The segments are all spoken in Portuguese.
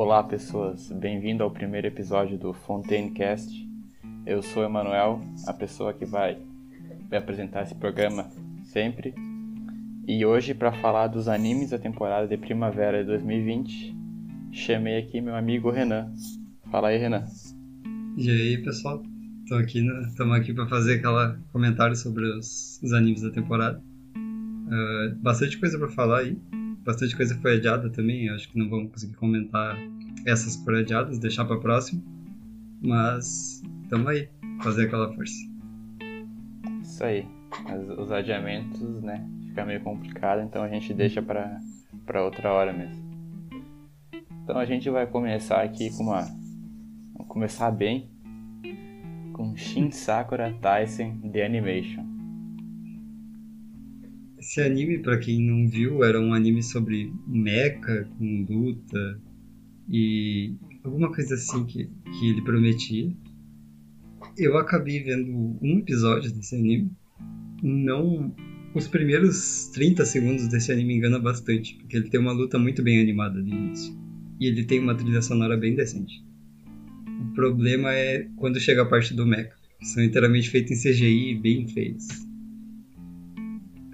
Olá, pessoas. Bem-vindo ao primeiro episódio do Fontaincast. Eu sou Emanuel, a pessoa que vai me apresentar esse programa sempre. E hoje, para falar dos animes da temporada de primavera de 2020, chamei aqui meu amigo Renan. Fala aí, Renan. E aí, pessoal? Estamos aqui, né? aqui para fazer aquele comentário sobre os, os animes da temporada. Uh, bastante coisa para falar aí bastante coisa foi adiada também. Acho que não vamos conseguir comentar essas foram adiadas, deixar para próximo. Mas tamo aí, fazer aquela força. Isso aí. Os adiamentos, né? Fica meio complicado, então a gente deixa para para outra hora mesmo. Então a gente vai começar aqui com uma vamos começar bem com Shin Sakura Taisen The Animation. Esse anime, para quem não viu, era um anime sobre mecha com luta e alguma coisa assim que, que ele prometia. Eu acabei vendo um episódio desse anime. Não. Os primeiros 30 segundos desse anime engana bastante, porque ele tem uma luta muito bem animada no início. E ele tem uma trilha sonora bem decente. O problema é quando chega a parte do mecha, são inteiramente feitos em CGI bem feios.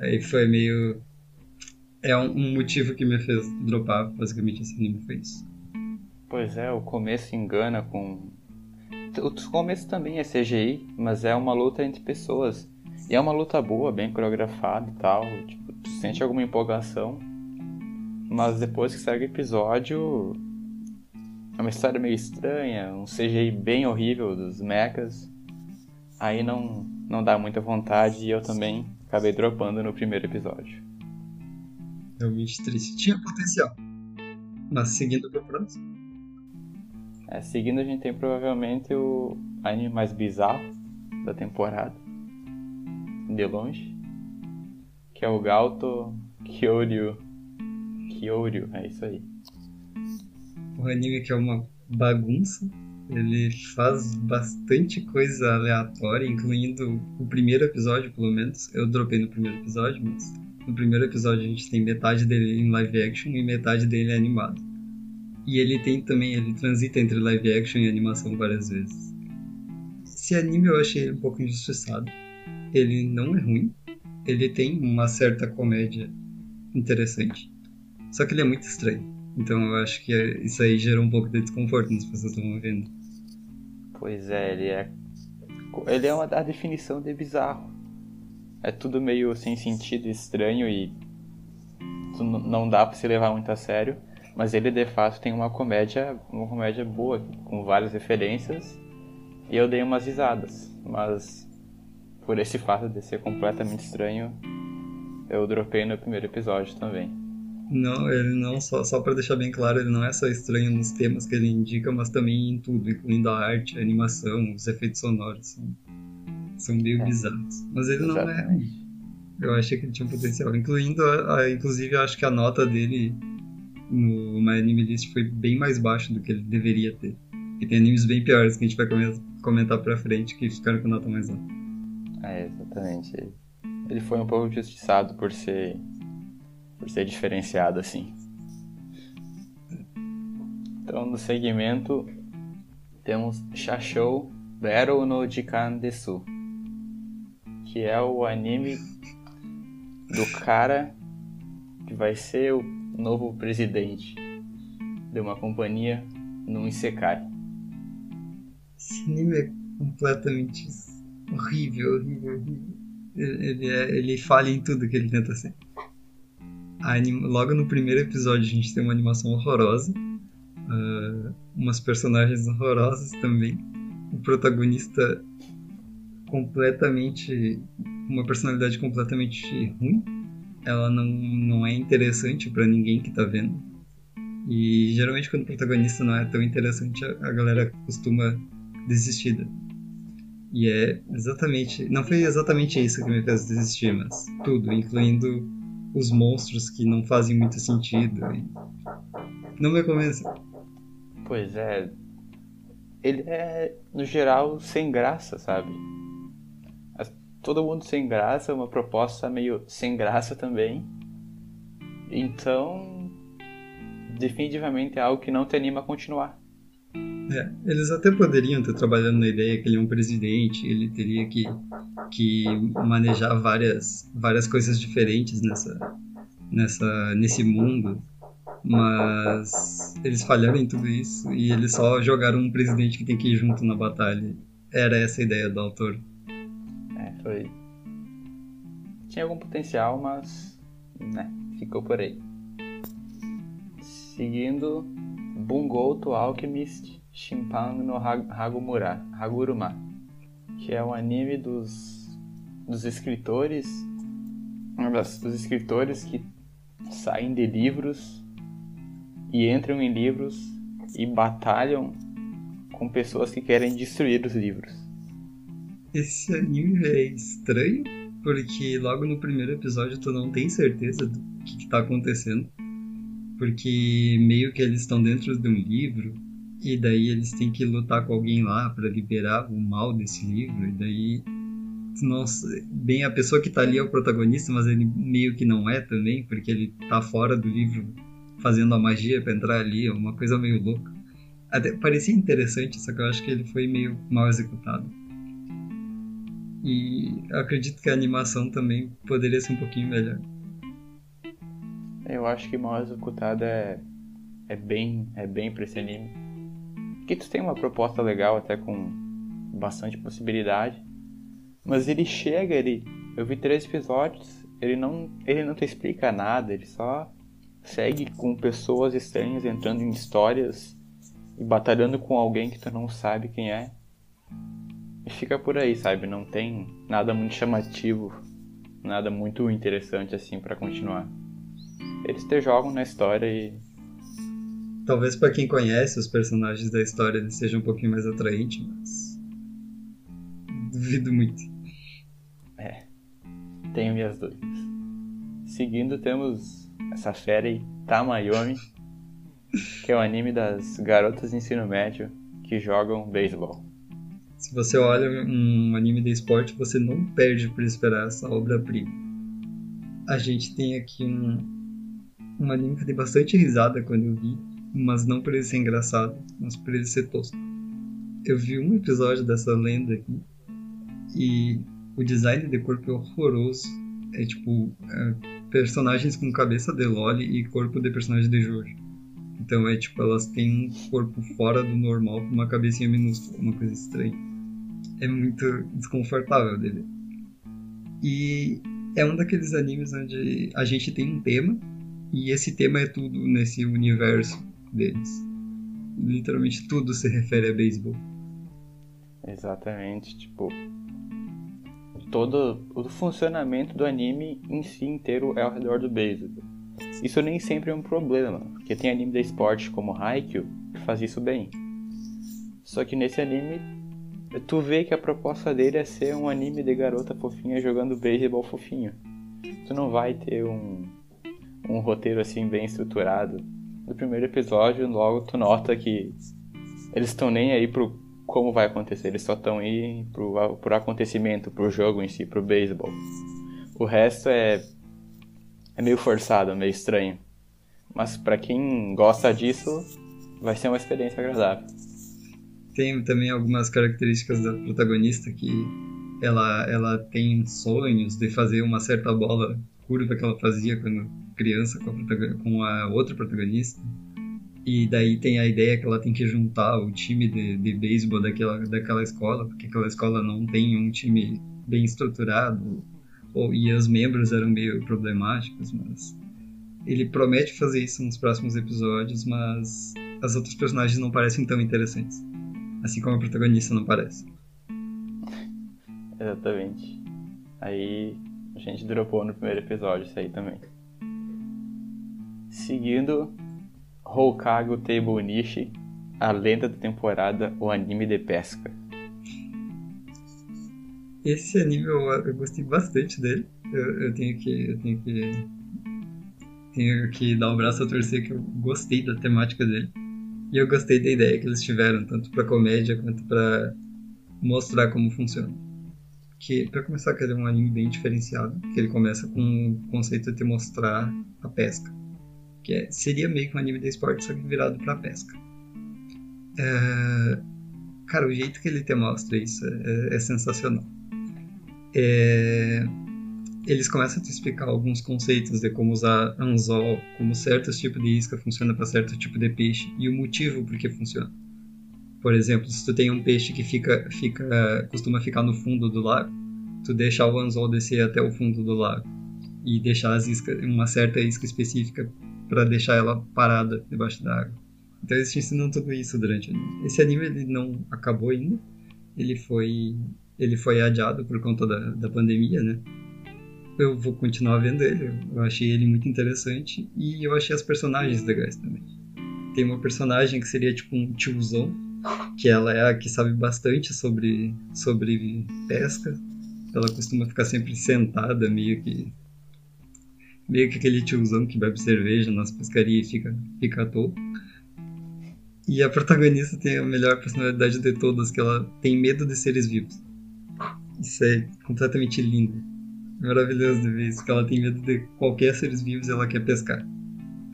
Aí foi meio. É um, motivo que me fez dropar, basicamente, esse anime foi isso. Pois é, o começo engana com. O começo também é CGI, mas é uma luta entre pessoas. E é uma luta boa, bem coreografada e tal. Tipo, tu sente alguma empolgação. Mas depois que segue o episódio. É uma história meio estranha, um CGI bem horrível dos mechas. Aí não, não dá muita vontade e eu também acabei dropando no primeiro episódio. Realmente triste. Tinha potencial. Mas seguindo pro próximo. É, seguindo a gente tem provavelmente o anime mais bizarro da temporada. De longe. Que é o Galto Kyoryu. Kyoryu, é isso aí. O anime que é uma bagunça ele faz bastante coisa aleatória, incluindo o primeiro episódio, pelo menos. Eu dropei no primeiro episódio, mas no primeiro episódio a gente tem metade dele em live action e metade dele é animado. E ele tem também, ele transita entre live action e animação várias vezes. Esse anime eu achei um pouco injustiçado. Ele não é ruim, ele tem uma certa comédia interessante. Só que ele é muito estranho. Então eu acho que isso aí gerou um pouco de desconforto nas pessoas que estão vendo. Pois é, ele é. Ele é uma a definição de bizarro. É tudo meio sem sentido, estranho e não dá para se levar muito a sério. Mas ele de fato tem uma comédia, uma comédia boa, com várias referências. E eu dei umas risadas. Mas por esse fato de ser completamente estranho, eu dropei no primeiro episódio também. Não, ele não, só, só para deixar bem claro, ele não é só estranho nos temas que ele indica, mas também em tudo, incluindo a arte, a animação, os efeitos sonoros. São, são meio é. bizarros. Mas ele não é. Eu achei que ele tinha um potencial. Incluindo, a, a, inclusive, eu acho que a nota dele no My Anime List foi bem mais baixa do que ele deveria ter. E tem animes bem piores que a gente vai comentar pra frente que ficaram com nota mais alta. É, exatamente. Ele foi um pouco injustiçado por ser por ser diferenciado assim. Então, no segmento, temos Shashou Battle no Jikan Desu, que é o anime do cara que vai ser o novo presidente de uma companhia no Isekai. Esse anime é completamente horrível, horrível, horrível. Ele, ele, é, ele falha em tudo que ele tenta ser logo no primeiro episódio a gente tem uma animação horrorosa, uh, umas personagens horrorosas também, o protagonista completamente uma personalidade completamente ruim. Ela não, não é interessante para ninguém que tá vendo. E geralmente quando o protagonista não é tão interessante, a, a galera costuma desistir. E é exatamente. Não foi exatamente isso que me fez desistir, mas tudo, incluindo os monstros que não fazem muito sentido. Não me convence. Pois é. Ele é, no geral, sem graça, sabe? Todo mundo sem graça, uma proposta meio sem graça também. Então, definitivamente é algo que não te anima a continuar. É, eles até poderiam estar trabalhando na ideia que ele é um presidente, ele teria que, que manejar várias, várias coisas diferentes nessa, nessa, nesse mundo, mas eles falharam em tudo isso e eles só jogaram um presidente que tem que ir junto na batalha. Era essa a ideia do autor. É, foi. Tinha algum potencial, mas. né, ficou por aí. Seguindo, Bungo to Alchemist Shimpang no Hagumura, Haguruma, que é um anime dos, dos escritores, dos escritores que saem de livros e entram em livros e batalham com pessoas que querem destruir os livros. Esse anime é estranho, porque logo no primeiro episódio tu não tem certeza do que, está acontecendo. Porque meio que eles estão dentro de um livro e daí eles têm que lutar com alguém lá para liberar o mal desse livro. E daí, nossa, bem a pessoa que tá ali é o protagonista, mas ele meio que não é também, porque ele tá fora do livro fazendo a magia para entrar ali, é uma coisa meio louca. Até parecia interessante, só que eu acho que ele foi meio mal executado. E acredito que a animação também poderia ser um pouquinho melhor. Eu acho que mal executada é, é bem é bem pra esse anime. Que tu tem uma proposta legal, até com bastante possibilidade. Mas ele chega, ele. Eu vi três episódios, ele não. ele não te explica nada, ele só segue com pessoas estranhas entrando em histórias e batalhando com alguém que tu não sabe quem é. E fica por aí, sabe? Não tem nada muito chamativo, nada muito interessante assim para continuar. Eles te jogam na história e Talvez para quem conhece os personagens da história ele seja um pouquinho mais atraente, mas. Duvido muito. É. Tenho minhas dúvidas. Seguindo, temos essa fera aí, Tamayomi, que é o anime das garotas de ensino médio que jogam beisebol. Se você olha um anime de esporte, você não perde por esperar essa obra-prima. A gente tem aqui um, um anime que eu dei bastante risada quando eu vi, mas não por ele ser engraçado, mas por ele ser tosco. Eu vi um episódio dessa lenda aqui e o design de corpo é horroroso. É tipo é, personagens com cabeça de Loli e corpo de personagem de Jojo. Então é tipo, elas têm um corpo fora do normal com uma cabecinha minúscula, uma coisa estranha. É muito desconfortável dele. E é um daqueles animes onde a gente tem um tema e esse tema é tudo nesse universo deles. Literalmente tudo se refere a beisebol. Exatamente, tipo. Todo o funcionamento do anime em si inteiro é ao redor do beisebol. Isso nem sempre é um problema, porque tem anime de esporte como Haikyuu que faz isso bem. Só que nesse anime, tu vê que a proposta dele é ser um anime de garota fofinha jogando beisebol fofinho. Tu não vai ter um, um roteiro assim bem estruturado no primeiro episódio, logo tu nota que eles estão nem aí pro como vai acontecer, eles só estão aí pro, pro acontecimento, pro jogo em si, pro beisebol. O resto é é meio forçado, meio estranho. Mas para quem gosta disso, vai ser uma experiência agradável. Tem também algumas características da protagonista que ela ela tem sonhos de fazer uma certa bola curva que ela fazia quando criança com a, com a outra protagonista. E daí tem a ideia que ela tem que juntar o time de, de beisebol daquela, daquela escola, porque aquela escola não tem um time bem estruturado, ou, e os membros eram meio problemáticos, mas ele promete fazer isso nos próximos episódios, mas as outras personagens não parecem tão interessantes, assim como a protagonista não parece. Exatamente. Aí a gente dropou no primeiro episódio isso aí também. Seguindo, Hokago Table Nishi, a lenda da temporada, o anime de pesca. Esse anime eu, eu gostei bastante dele. Eu, eu, tenho que. Eu tenho que. Tenho que dar um braço a torcer que eu gostei da temática dele. E eu gostei da ideia que eles tiveram, tanto para comédia quanto para mostrar como funciona que para começar que é um anime bem diferenciado, que ele começa com o conceito de mostrar a pesca. que é, seria meio que um anime de esporte, só que virado pra pesca. É, cara, o jeito que ele te mostra isso é, é sensacional. É, eles começam a te explicar alguns conceitos de como usar anzol, como certos tipos de isca funciona para certo tipo de peixe e o motivo por que funciona. Por exemplo, se tu tem um peixe que fica, fica, costuma ficar no fundo do lago, tu deixar o anzol descer até o fundo do lago e deixar as iscas, uma certa isca específica para deixar ela parada debaixo da água. Então eles te ensinam tudo isso durante o anime. Esse anime ele não acabou ainda, ele foi ele foi adiado por conta da, da pandemia, né? Eu vou continuar vendo ele, eu achei ele muito interessante e eu achei as personagens legais também. Tem uma personagem que seria tipo um tiozão, que ela é a que sabe bastante sobre, sobre pesca. Ela costuma ficar sempre sentada, meio que meio que aquele tiozão que bebe cerveja nas pescarias e fica, fica à toa. E a protagonista tem a melhor personalidade de todas, que ela tem medo de seres vivos. Isso é completamente lindo. Maravilhoso de ver isso, que ela tem medo de qualquer seres vivos e ela quer pescar.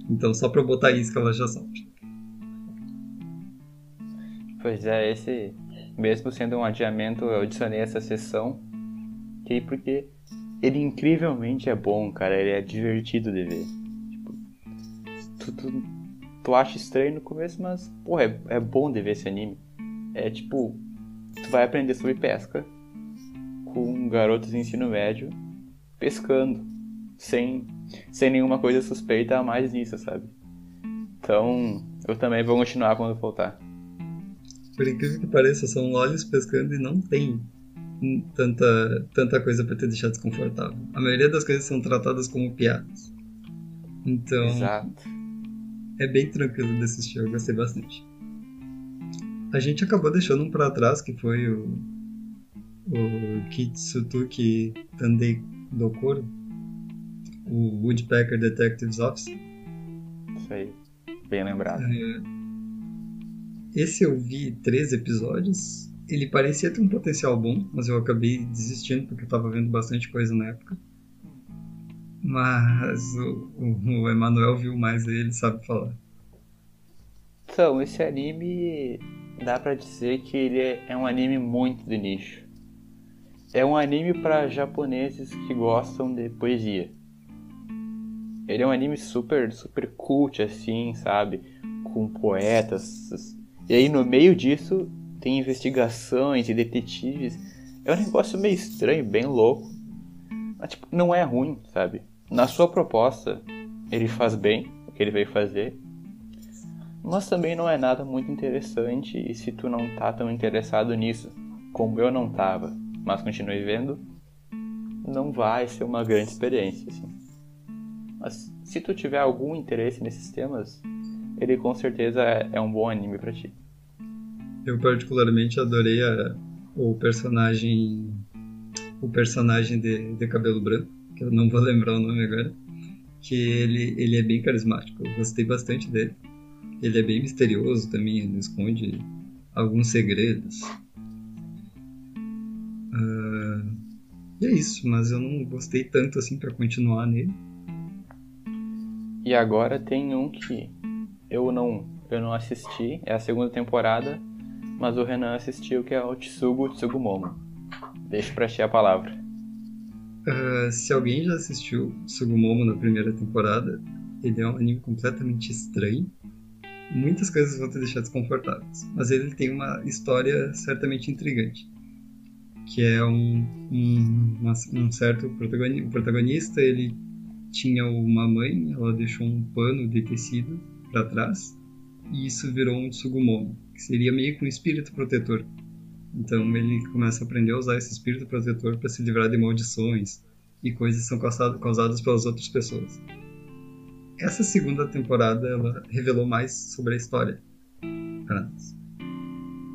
Então só pra botar isso que ela já sofre. Pois é, esse, mesmo sendo um adiamento, eu adicionei essa sessão, que porque ele incrivelmente é bom, cara, ele é divertido de ver. Tipo, tu, tu, tu acha estranho no começo, mas, porra, é, é bom de ver esse anime. É tipo, tu vai aprender sobre pesca com garotos de ensino médio pescando, sem, sem nenhuma coisa suspeita a mais nisso, sabe? Então, eu também vou continuar quando voltar. Por incrível que pareça, são olhos pescando e não tem tanta, tanta coisa para te deixar desconfortável. A maioria das coisas são tratadas como piadas. Então, Exato. é bem tranquilo de assistir, eu gostei bastante. A gente acabou deixando um para trás, que foi o, o Kitsutuki Tandei Dokoro, o Woodpecker Detectives Office. Isso aí, bem lembrado. É, esse eu vi três episódios. Ele parecia ter um potencial bom, mas eu acabei desistindo porque eu tava vendo bastante coisa na época. Mas o, o, o Emanuel viu mais e ele sabe falar. Então, esse anime dá pra dizer que ele é um anime muito de nicho. É um anime para japoneses que gostam de poesia. Ele é um anime super, super cult, assim, sabe? Com poetas. E aí no meio disso tem investigações e detetives. É um negócio meio estranho, bem louco. Mas, tipo, não é ruim, sabe? Na sua proposta, ele faz bem o que ele veio fazer. Mas também não é nada muito interessante e se tu não tá tão interessado nisso, como eu não tava, mas continue vendo, não vai ser uma grande experiência, assim. Mas se tu tiver algum interesse nesses temas, ele com certeza é, é um bom anime para ti. Eu particularmente adorei a, o personagem o personagem de, de cabelo branco, que eu não vou lembrar o nome agora, que ele, ele é bem carismático, eu gostei bastante dele. Ele é bem misterioso também, ele esconde alguns segredos. Uh, e é isso, mas eu não gostei tanto assim para continuar nele. E agora tem um que eu não, eu não assisti, é a segunda temporada, mas o Renan assistiu, que é o Tsugu Tsugumomo. Deixo pra ti a palavra. Uh, se alguém já assistiu Tsugumomo na primeira temporada, ele é um anime completamente estranho. Muitas coisas vão te deixar desconfortáveis, mas ele tem uma história certamente intrigante que é um, um, um certo protagonista, o protagonista ele tinha uma mãe, ela deixou um pano de tecido para trás e isso virou um Tsugumomo, que seria meio que um espírito protetor. Então ele começa a aprender a usar esse espírito protetor para se livrar de maldições e coisas que são causadas pelas outras pessoas. Essa segunda temporada ela revelou mais sobre a história para nós.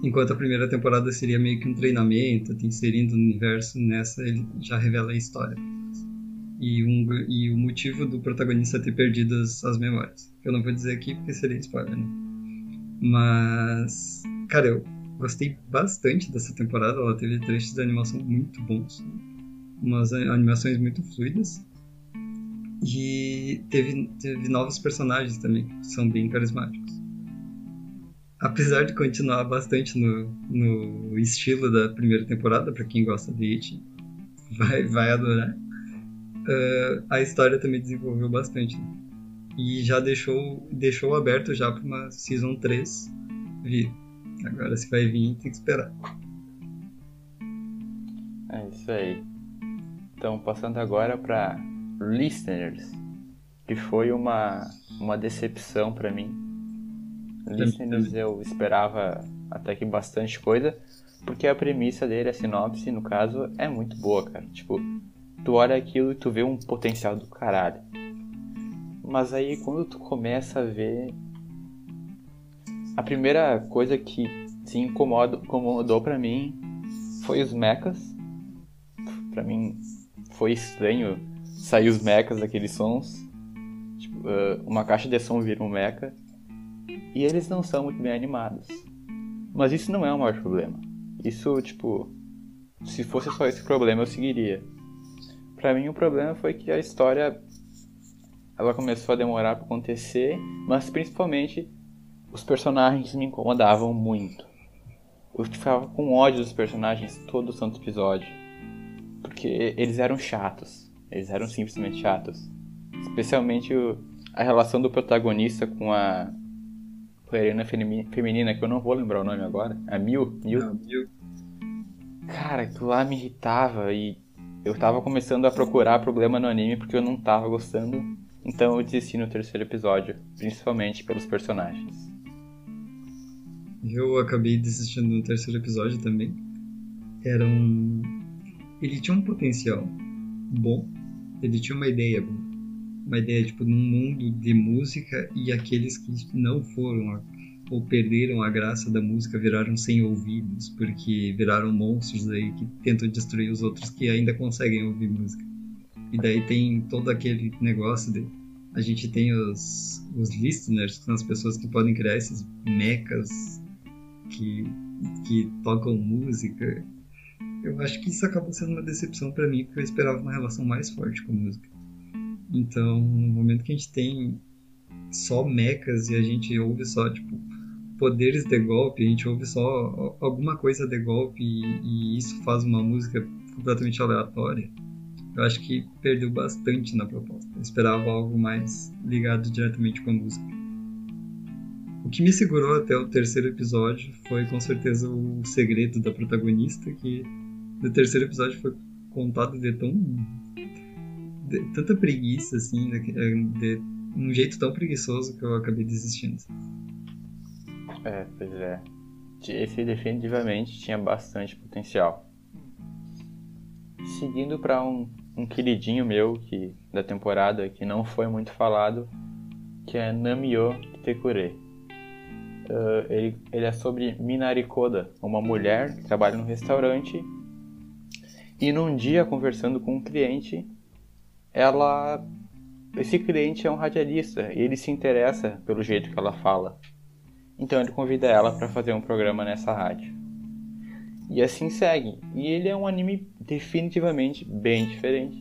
Enquanto a primeira temporada seria meio que um treinamento, te inserindo no universo, nessa ele já revela a história. E, um, e o motivo do protagonista ter perdido as, as memórias. Eu não vou dizer aqui porque seria spoiler, né? Mas, cara, eu gostei bastante dessa temporada. Ela teve trechos de animação muito bons, umas animações muito fluidas. E teve, teve novos personagens também, que são bem carismáticos. Apesar de continuar bastante no, no estilo da primeira temporada, para quem gosta de It, vai, vai adorar. Uh, a história também desenvolveu bastante. Né? E já deixou, deixou aberto já para uma Season 3 vir. Agora se vai vir, tem que esperar. É isso aí. Então, passando agora para Listeners, que foi uma, uma decepção para mim. Listeners eu esperava até que bastante coisa, porque a premissa dele, a sinopse, no caso, é muito boa, cara. Tipo, tu olha aquilo e tu vê um potencial do caralho. Mas aí quando tu começa a ver. A primeira coisa que se incomoda, incomodou pra mim foi os mechas. Pra mim foi estranho sair os mechas daqueles sons. Tipo, uh, uma caixa de som vira um mecha. E eles não são muito bem animados. Mas isso não é o maior problema. Isso, tipo, se fosse só esse problema eu seguiria. Pra mim o problema foi que a história ela começou a demorar para acontecer, mas principalmente os personagens me incomodavam muito. Eu ficava com ódio dos personagens todo o santo episódio. Porque eles eram chatos. Eles eram simplesmente chatos. Especialmente o, a relação do protagonista com a heroína feminina, que eu não vou lembrar o nome agora. A Mil? Mil? Não, Mil. Cara, aquilo lá me irritava e eu tava começando a procurar problema no anime porque eu não tava gostando. Então eu desisti no terceiro episódio, principalmente pelos personagens. Eu acabei desistindo no terceiro episódio também. Era um. Ele tinha um potencial bom, ele tinha uma ideia boa. Uma ideia, tipo, num mundo de música e aqueles que não foram ou perderam a graça da música viraram sem ouvidos, porque viraram monstros aí que tentam destruir os outros que ainda conseguem ouvir música. E daí tem todo aquele negócio de. A gente tem os, os listeners, que são as pessoas que podem criar esses mechas que, que tocam música. Eu acho que isso acabou sendo uma decepção para mim, porque eu esperava uma relação mais forte com música. Então, no momento que a gente tem só mechas e a gente ouve só, tipo, poderes de golpe, a gente ouve só alguma coisa de golpe e, e isso faz uma música completamente aleatória eu acho que perdeu bastante na proposta. Eu esperava algo mais ligado diretamente com a música. O que me segurou até o terceiro episódio foi com certeza o segredo da protagonista, que no terceiro episódio foi contado de tão. de tanta preguiça, assim, de, de um jeito tão preguiçoso que eu acabei desistindo. É, pois é. Esse definitivamente tinha bastante potencial. Seguindo para um um queridinho meu que da temporada que não foi muito falado, que é Namio Tekure. Uh, ele, ele é sobre Minari Koda, uma mulher que trabalha no restaurante e num dia conversando com um cliente, ela esse cliente é um radialista e ele se interessa pelo jeito que ela fala. Então ele convida ela para fazer um programa nessa rádio. E assim segue. E ele é um anime definitivamente bem diferente.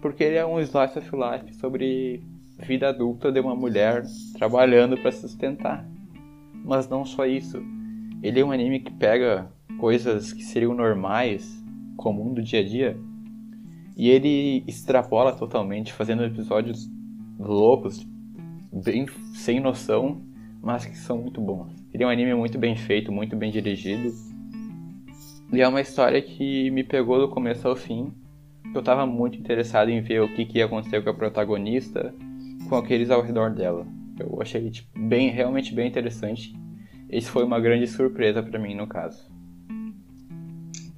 Porque ele é um slice of life sobre vida adulta de uma mulher trabalhando para sustentar. Mas não só isso. Ele é um anime que pega coisas que seriam normais, comum do dia a dia, e ele extrapola totalmente, fazendo episódios loucos, bem sem noção, mas que são muito bons. Ele é um anime muito bem feito, muito bem dirigido e é uma história que me pegou do começo ao fim. Eu estava muito interessado em ver o que, que ia acontecer com a protagonista, com aqueles ao redor dela. Eu achei tipo, bem, realmente bem interessante. Esse foi uma grande surpresa para mim no caso.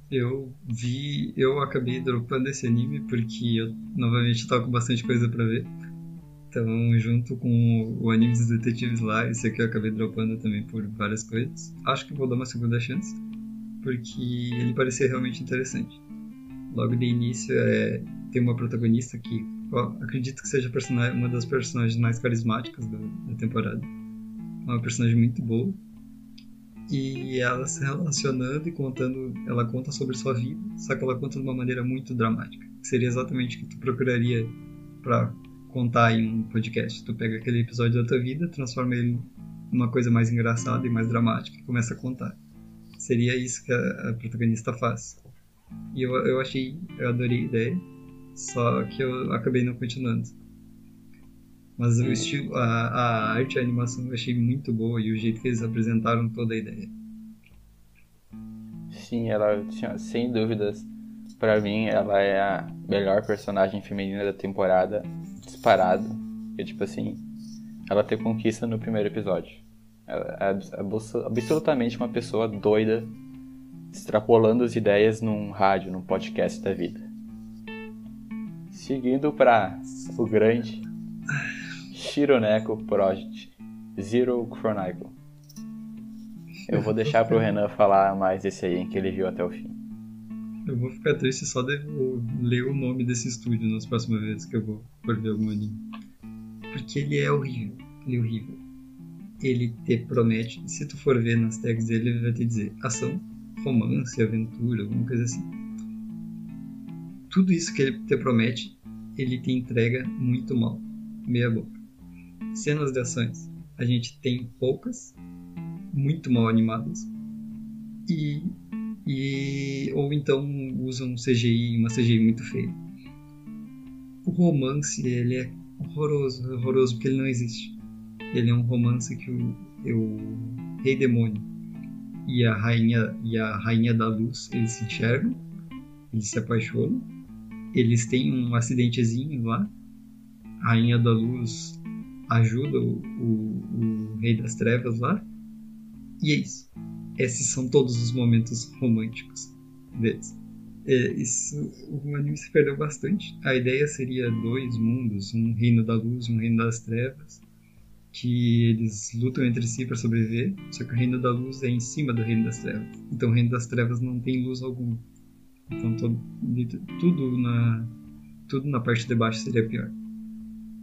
Eu vi, eu acabei dropando esse anime porque eu novamente estava com bastante coisa para ver. Então, junto com o anime dos detetives lá, esse aqui eu acabei dropando também por várias coisas. Acho que vou dar uma segunda chance porque ele parecia realmente interessante. Logo de início é, tem uma protagonista que acredito que seja uma das personagens mais carismáticas da, da temporada. Uma personagem muito boa. E ela se relacionando e contando, ela conta sobre sua vida, só que ela conta de uma maneira muito dramática. Que seria exatamente o que tu procuraria para contar em um podcast. Tu pega aquele episódio da tua vida, transforma ele numa coisa mais engraçada e mais dramática e começa a contar. Seria isso que a, a protagonista faz. E eu, eu achei, eu adorei a ideia, só que eu acabei não continuando. Mas o estilo, a, a arte, a animação eu achei muito boa e o jeito que eles apresentaram toda a ideia. Sim, ela tinha, sem dúvidas, para mim, ela é a melhor personagem feminina da temporada, disparado. E tipo assim, ela te conquista no primeiro episódio. Ela é absolutamente uma pessoa doida, extrapolando as ideias num rádio, num podcast da vida. Seguindo para o grande Shironeko Project Zero Chronicle. Eu vou deixar pro Renan falar mais desse aí, que ele viu até o fim. Eu vou ficar triste só de ler o nome desse estúdio nas próximas vezes que eu vou por ver algum anime. Porque ele é horrível. Ele é horrível. Ele te promete, se tu for ver nas tags dele, ele vai te dizer ação, romance, aventura, alguma coisa assim. Tudo isso que ele te promete, ele te entrega muito mal. Meia boca. Cenas de ações. A gente tem poucas, muito mal animadas. E e ou então usam um CGI, uma CGI muito feia. O romance ele é horroroso, horroroso porque ele não existe. Ele é um romance que o, o rei demônio e a rainha e a rainha da luz eles se enxergam, eles se apaixonam, eles têm um acidentezinho lá. A rainha da luz ajuda o, o, o rei das trevas lá. E é isso esses são todos os momentos românticos deles. É, isso, o anime se perdeu bastante. A ideia seria dois mundos, um reino da luz e um reino das trevas, que eles lutam entre si para sobreviver. Só que o reino da luz é em cima do reino das trevas. Então o reino das trevas não tem luz alguma. Então todo, tudo na tudo na parte de baixo seria pior.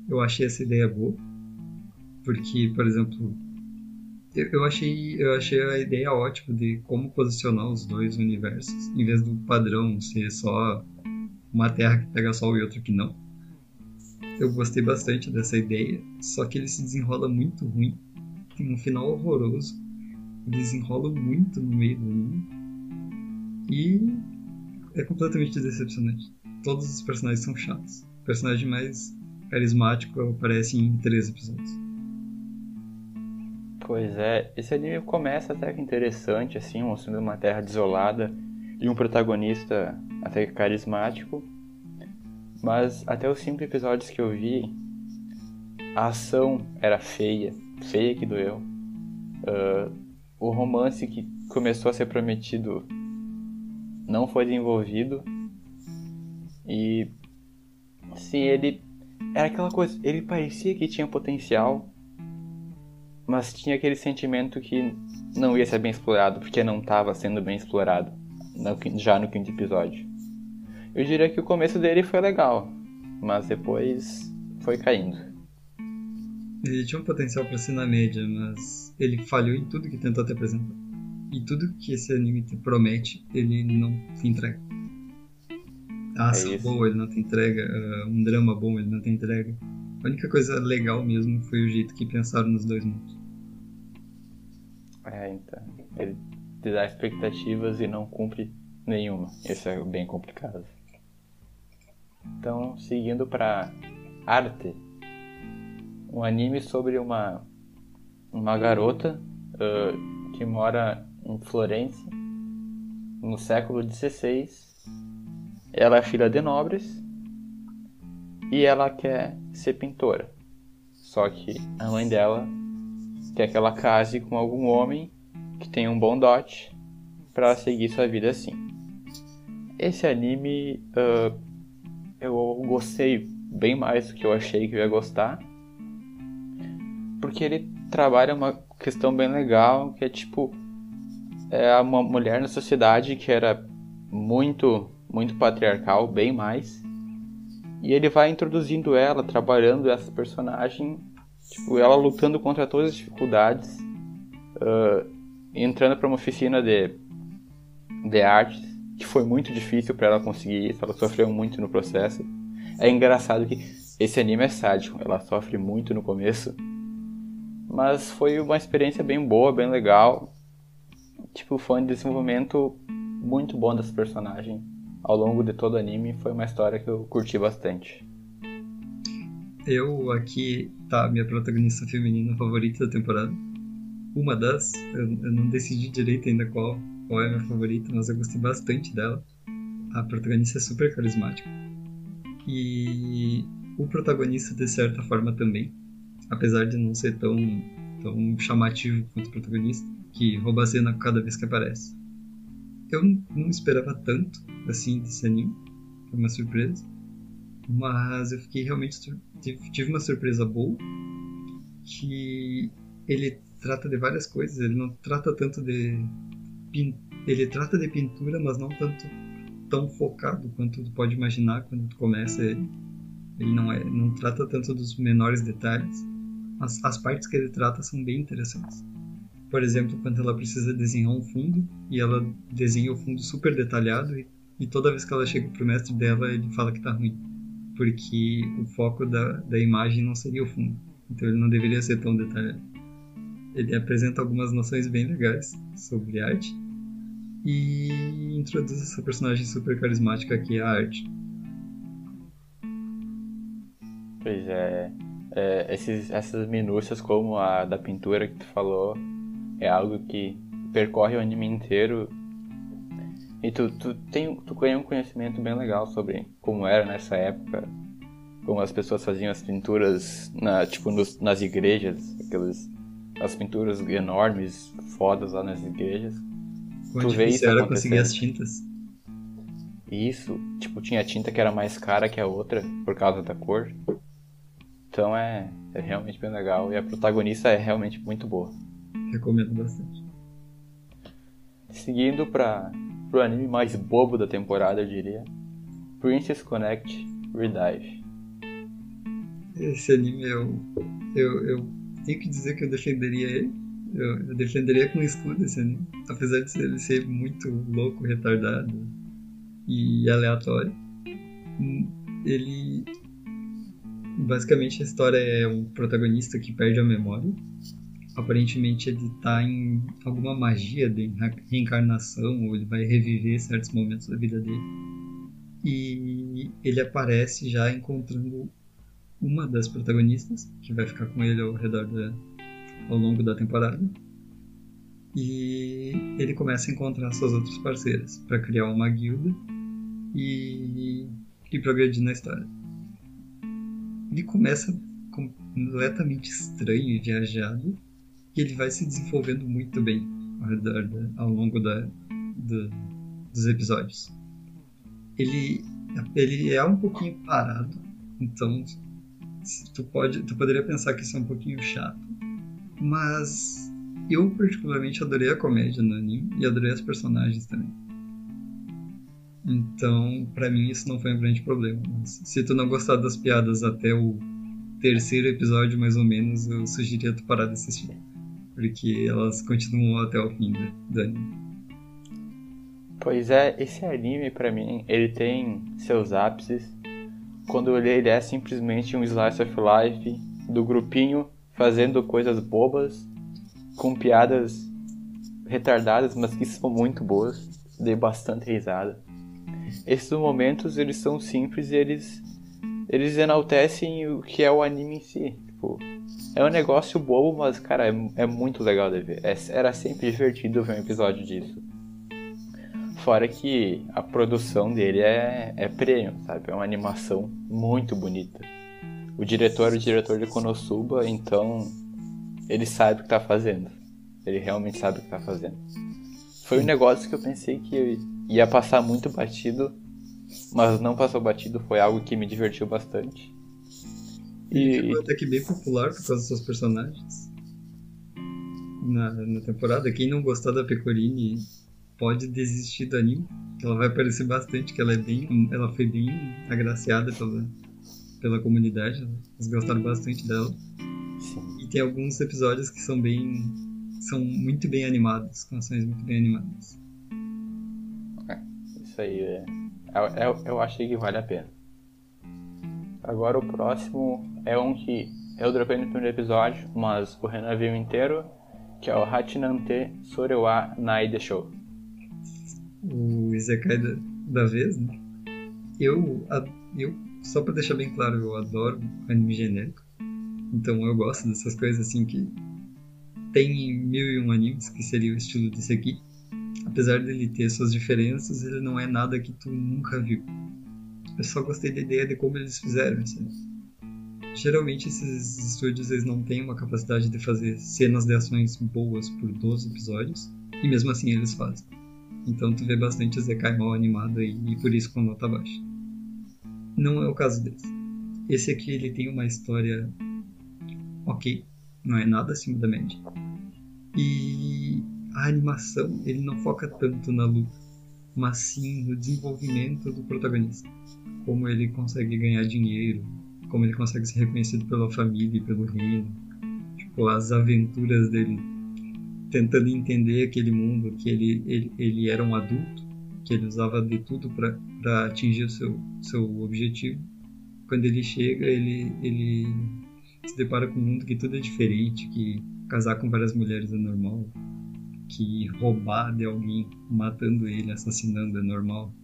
Eu achei essa ideia boa, porque, por exemplo, eu achei, eu achei a ideia ótima de como posicionar os dois universos, em vez do padrão ser só uma terra que pega sol e outra que não. Eu gostei bastante dessa ideia, só que ele se desenrola muito ruim, tem um final horroroso, desenrola muito no meio do anime, e é completamente decepcionante. Todos os personagens são chatos. O personagem mais carismático aparece em três episódios. Pois é, esse anime começa até que interessante, assim, mostrando uma terra desolada e um protagonista até que carismático. Mas até os cinco episódios que eu vi, a ação era feia, feia que doeu. Uh, o romance que começou a ser prometido não foi desenvolvido. E sim, ele era aquela coisa, ele parecia que tinha potencial, mas tinha aquele sentimento que não ia ser bem explorado, porque não estava sendo bem explorado já no quinto episódio. Eu diria que o começo dele foi legal, mas depois foi caindo. Ele tinha um potencial para ser na média, mas ele falhou em tudo que tentou te apresentar. E tudo que esse anime te promete, ele não te entrega. A ação é boa, ele não te entrega. Uh, um drama bom, ele não te entrega. A única coisa legal mesmo foi o jeito que pensaram nos dois mundos. É, então. Ele te dá expectativas e não cumpre nenhuma. Isso é bem complicado. Então, seguindo para arte, um anime sobre uma uma garota uh, que mora em Florença no século XVI. Ela é filha de nobres e ela quer ser pintora. Só que a mãe dela quer que ela case com algum homem que tenha um bom dote para seguir sua vida assim. Esse anime uh, eu gostei bem mais do que eu achei que eu ia gostar, porque ele trabalha uma questão bem legal que é tipo é uma mulher na sociedade que era muito muito patriarcal, bem mais e ele vai introduzindo ela, trabalhando essa personagem, tipo, ela lutando contra todas as dificuldades, uh, entrando para uma oficina de, de artes, que foi muito difícil para ela conseguir isso, ela sofreu muito no processo. É engraçado que esse anime é sádico, ela sofre muito no começo. Mas foi uma experiência bem boa, bem legal. Tipo, foi um desenvolvimento muito bom desse personagem ao longo de todo o anime. Foi uma história que eu curti bastante. Eu aqui tá minha protagonista feminina favorita da temporada. Uma das, eu, eu não decidi direito ainda qual, qual é a minha favorita, mas eu gostei bastante dela. A protagonista é super carismática. E o protagonista, de certa forma, também. Apesar de não ser tão, tão chamativo quanto o protagonista, que rouba a cena cada vez que aparece. Eu não esperava tanto, assim, desse anime. Foi uma surpresa. Mas eu fiquei realmente. Tive uma surpresa boa. Que ele trata de várias coisas. Ele não trata tanto de. Ele trata de pintura, mas não tanto tão focado quanto tu pode imaginar quando tu começa ele. Ele não, é, não trata tanto dos menores detalhes. Mas as partes que ele trata são bem interessantes. Por exemplo, quando ela precisa desenhar um fundo e ela desenha o fundo super detalhado e, e toda vez que ela chega pro mestre dela ele fala que tá ruim. Porque o foco da, da imagem não seria o fundo. Então ele não deveria ser tão detalhado. Ele apresenta algumas noções bem legais sobre arte e introduz essa personagem super carismática que é a arte. Pois é, é esses, essas minúcias como a da pintura que tu falou é algo que percorre o anime inteiro e tu, tu, tem, tu ganha um conhecimento bem legal sobre como era nessa época, como as pessoas faziam as pinturas na, tipo nos, nas igrejas, aquelas as pinturas enormes, fodas lá nas igrejas. Quando tu vê isso era conseguir as tintas. Isso, tipo, tinha tinta que era mais cara que a outra por causa da cor. Então é, é realmente bem legal e a protagonista é realmente muito boa. Recomendo bastante. Seguindo para pro anime mais bobo da temporada, eu diria. Princess Connect Redive. Esse anime eu, eu, eu tenho que dizer que eu defenderia ele. Eu, eu defenderia com escudo esse anime. Apesar de ele ser muito louco, retardado e aleatório. Ele Basicamente a história é um protagonista que perde a memória. Aparentemente ele está em alguma magia de reencarnação, ou ele vai reviver certos momentos da vida dele. E ele aparece já encontrando uma das protagonistas, que vai ficar com ele ao redor da, ao longo da temporada. E ele começa a encontrar suas outras parceiras para criar uma guilda e, e progredir na história ele começa completamente estranho e viajado e ele vai se desenvolvendo muito bem ao, redor, ao longo da, da, dos episódios. Ele, ele é um pouquinho parado, então tu, pode, tu poderia pensar que isso é um pouquinho chato, mas eu particularmente adorei a comédia no anime e adorei as personagens também. Então, para mim isso não foi um grande problema. Mas se tu não gostar das piadas até o terceiro episódio, mais ou menos, eu sugeriria tu parar de assistir. Porque elas continuam até o fim do, anime. Pois é, esse anime para mim, ele tem seus ápices. Quando ele, ele é simplesmente um slice of life do grupinho fazendo coisas bobas, com piadas retardadas, mas que são muito boas. Dei bastante risada esses momentos eles são simples e eles eles enaltecem o que é o anime em si. Tipo, é um negócio bobo, mas cara, é, é muito legal de ver. É, era sempre divertido ver um episódio disso. Fora que a produção dele é, é premium, sabe? É uma animação muito bonita. O diretor é o diretor de Konosuba, então ele sabe o que tá fazendo. Ele realmente sabe o que tá fazendo. Foi um negócio que eu pensei que ia passar muito batido, mas não passou batido, foi algo que me divertiu bastante. E, ficou até que bem popular por causa dos seus personagens. Na, na temporada, quem não gostar da Pecorini pode desistir do anime. Ela vai aparecer bastante, que ela é bem. Ela foi bem agraciada pela, pela comunidade. Eles gostaram bastante dela. Sim. E tem alguns episódios que são bem. são muito bem animados, com ações muito bem animadas isso aí é, é, é, eu achei que vale a pena. Agora o próximo é um que eu dropei no primeiro episódio, mas o Renan viu inteiro, que é o Hachinante Sorewa Naide Show. O Isekai da, da vez, né? Eu, eu, só pra deixar bem claro, eu adoro anime genérico. Então eu gosto dessas coisas assim que tem mil e um animes, que seria o estilo desse aqui. Apesar dele ter suas diferenças, ele não é nada que tu nunca viu. Eu só gostei da ideia de como eles fizeram, assim. Geralmente esses estúdios eles não têm uma capacidade de fazer cenas de ações boas por 12 episódios, e mesmo assim eles fazem. Então tu vê bastante Zekai mal animado e por isso com nota baixa. Não é o caso desse. Esse aqui ele tem uma história ok, não é nada acima da média. E a animação, ele não foca tanto na luta, mas sim no desenvolvimento do protagonista. Como ele consegue ganhar dinheiro, como ele consegue ser reconhecido pela família e pelo reino. Tipo, as aventuras dele tentando entender aquele mundo, que ele, ele, ele era um adulto, que ele usava de tudo para atingir o seu, seu objetivo. Quando ele chega, ele, ele se depara com um mundo que tudo é diferente, que casar com várias mulheres é normal, que roubar de alguém, matando ele, assassinando é normal.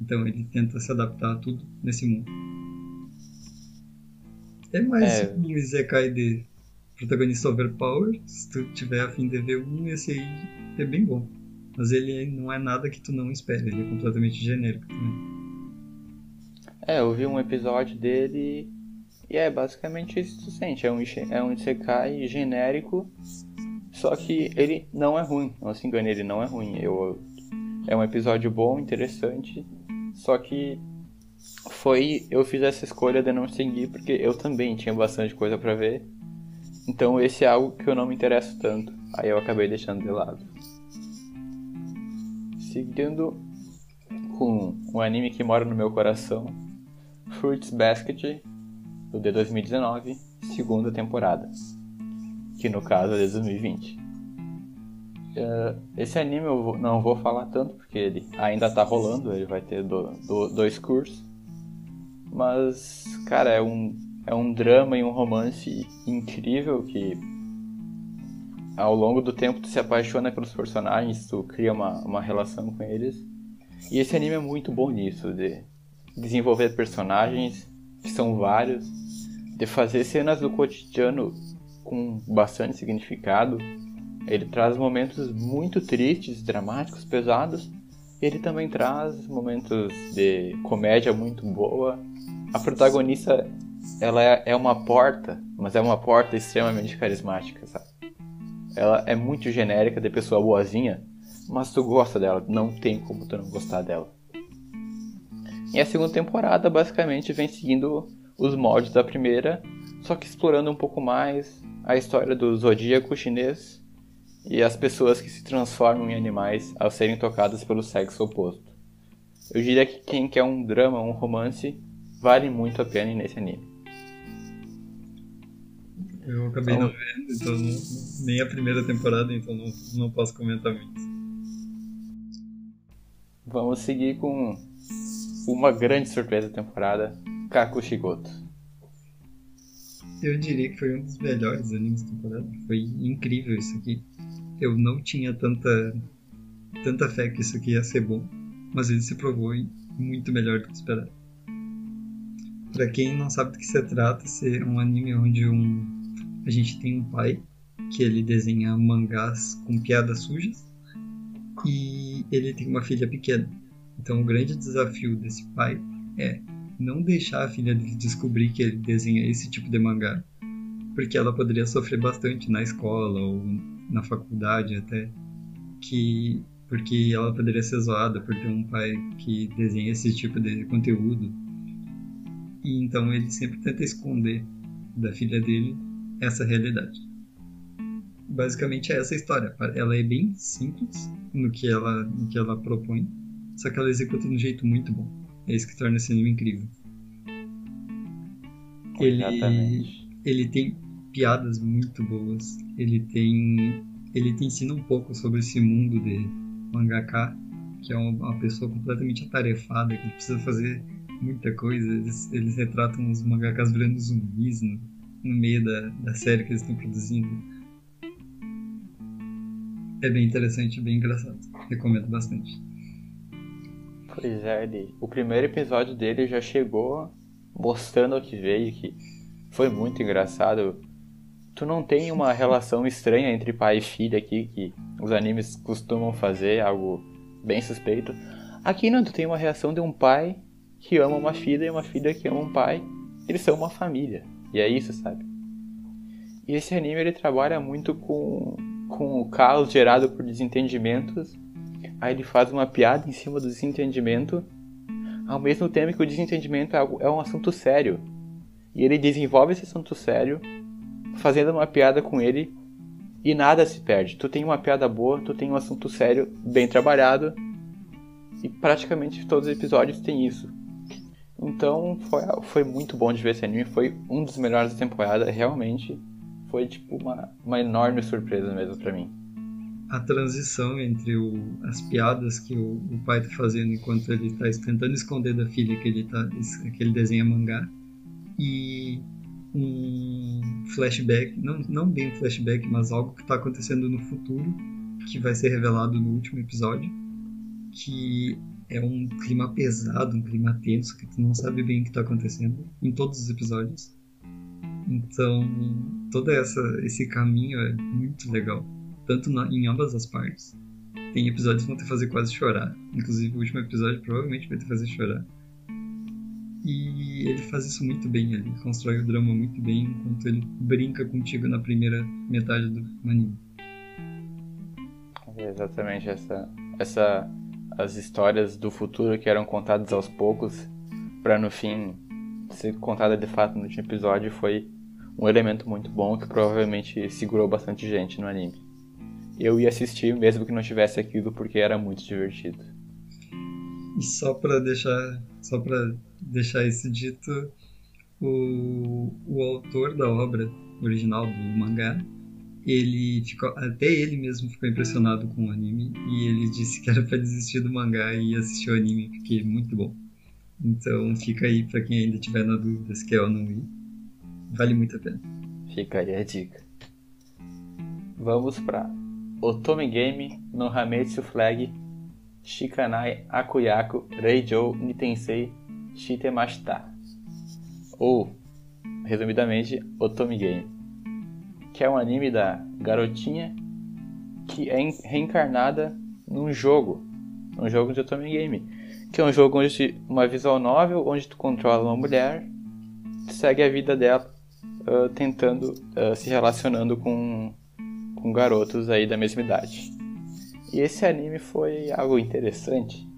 Então ele tenta se adaptar a tudo nesse mundo. É mais é... um Isekai de protagonista overpower. Se tu tiver afim de ver um, esse aí é bem bom. Mas ele não é nada que tu não espere, ele é completamente genérico também. É, eu vi um episódio dele e é basicamente isso que tu sente. É um, é um Isekai genérico, só que ele não é ruim. Não se engane, ele não é ruim. Eu, é um episódio bom, interessante, só que foi eu fiz essa escolha de não seguir porque eu também tinha bastante coisa para ver. Então esse é algo que eu não me interesso tanto. Aí eu acabei deixando de lado. Seguindo com um anime que mora no meu coração, Fruits Basket, do de 2019, segunda temporada, que no caso é de 2020. Uh, esse anime eu não vou falar tanto porque ele ainda tá rolando, ele vai ter do, do, dois cursos. Mas, cara, é um, é um drama e um romance incrível que ao longo do tempo tu se apaixona pelos personagens, tu cria uma, uma relação com eles. E esse anime é muito bom nisso, de desenvolver personagens, que são vários, de fazer cenas do cotidiano com bastante significado. Ele traz momentos muito tristes, dramáticos, pesados. Ele também traz momentos de comédia muito boa. A protagonista, ela é, é uma porta, mas é uma porta extremamente carismática, sabe? Ela é muito genérica de pessoa boazinha, mas tu gosta dela, não tem como tu não gostar dela. E a segunda temporada basicamente vem seguindo os moldes da primeira, só que explorando um pouco mais a história do zodíaco chinês e as pessoas que se transformam em animais ao serem tocadas pelo sexo oposto. Eu diria que quem quer um drama, um romance, vale muito a pena nesse anime. Eu acabei então, não vendo, então não, nem a primeira temporada, então não, não posso comentar muito. Vamos seguir com uma grande surpresa da temporada, Kakushigoto. Eu diria que foi um dos melhores animes da temporada. Foi incrível isso aqui. Eu não tinha tanta tanta fé que isso aqui ia ser bom, mas ele se provou muito melhor do que esperado. Para quem não sabe do que se trata, é um anime onde um a gente tem um pai que ele desenha mangás com piadas sujas e ele tem uma filha pequena. Então o grande desafio desse pai é não deixar a filha descobrir que ele desenha esse tipo de mangá, porque ela poderia sofrer bastante na escola ou na faculdade até, que porque ela poderia ser zoada por ter um pai que desenha esse tipo de conteúdo. E então ele sempre tenta esconder da filha dele essa realidade. Basicamente é essa a história. Ela é bem simples no que ela, no que ela propõe, só que ela executa de um jeito muito bom. É isso que torna esse anime incrível. Ele, ele tem piadas muito boas. Ele tem ele te ensina um pouco sobre esse mundo de mangaka, que é uma pessoa completamente atarefada, que precisa fazer muita coisa. Eles, eles retratam os mangakas virando zumbis no, no meio da, da série que eles estão produzindo. É bem interessante, bem engraçado. Recomendo bastante. Pois é, ele, o primeiro episódio dele já chegou mostrando o que veio, que foi muito engraçado. Tu não tem uma relação estranha entre pai e filha aqui, que os animes costumam fazer, algo bem suspeito. Aqui não, tu tem uma reação de um pai que ama uma filha e uma filha que ama um pai. Eles são uma família. E é isso, sabe? E esse anime ele trabalha muito com, com o caos gerado por desentendimentos. Aí ele faz uma piada em cima do desentendimento, ao mesmo tempo que o desentendimento é, algo, é um assunto sério. E ele desenvolve esse assunto sério, fazendo uma piada com ele, e nada se perde. Tu tem uma piada boa, tu tem um assunto sério, bem trabalhado, e praticamente todos os episódios têm isso. Então foi, foi muito bom de ver esse anime, foi um dos melhores da temporada, realmente foi tipo uma, uma enorme surpresa mesmo para mim. A transição entre o, as piadas que o, o pai tá fazendo enquanto ele tá tentando esconder da filha que ele, tá, que ele desenha mangá e um flashback, não, não bem um flashback, mas algo que está acontecendo no futuro, que vai ser revelado no último episódio, que é um clima pesado, um clima tenso, que tu não sabe bem o que está acontecendo em todos os episódios. Então, todo essa, esse caminho é muito legal, tanto na, em ambas as partes. Tem episódios que vão te fazer quase chorar, inclusive o último episódio provavelmente vai te fazer chorar. E ele faz isso muito bem, ele constrói o drama muito bem enquanto ele brinca contigo na primeira metade do anime. É exatamente essa, essa as histórias do futuro que eram contadas aos poucos para no fim ser contada de fato no último episódio foi um elemento muito bom que provavelmente segurou bastante gente no anime. Eu ia assistir mesmo que não tivesse aquilo porque era muito divertido. Só para deixar só para deixar isso dito, o, o autor da obra original do mangá, ele ficou, até ele mesmo ficou impressionado com o anime e ele disse que era para desistir do mangá e assistir o anime porque é muito bom. Então fica aí para quem ainda tiver na dúvida se quer ou não ir. Vale muito a pena. Fica aí a dica. Vamos para Otome Game no Hametsu Flag Shikanai Akuyaku Reijou Nitensei Shitemashita. Ou, resumidamente, Otome Game. Que é um anime da garotinha que é reencarnada num jogo. Um jogo de Otome Game. Que é um jogo onde uma visual novel onde tu controla uma mulher, segue a vida dela uh, tentando uh, se relacionando com, com garotos aí da mesma idade. E esse anime foi algo interessante,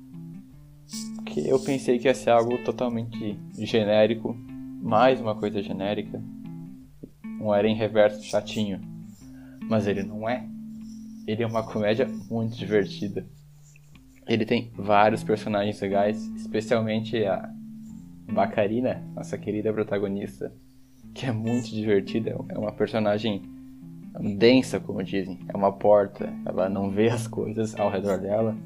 que eu pensei que ia ser algo totalmente genérico, mais uma coisa genérica, um em reverso chatinho, mas ele não é. Ele é uma comédia muito divertida. Ele tem vários personagens legais, especialmente a Bacarina, nossa querida protagonista, que é muito divertida, é uma personagem densa, como dizem. É uma porta, ela não vê as coisas ao redor dela.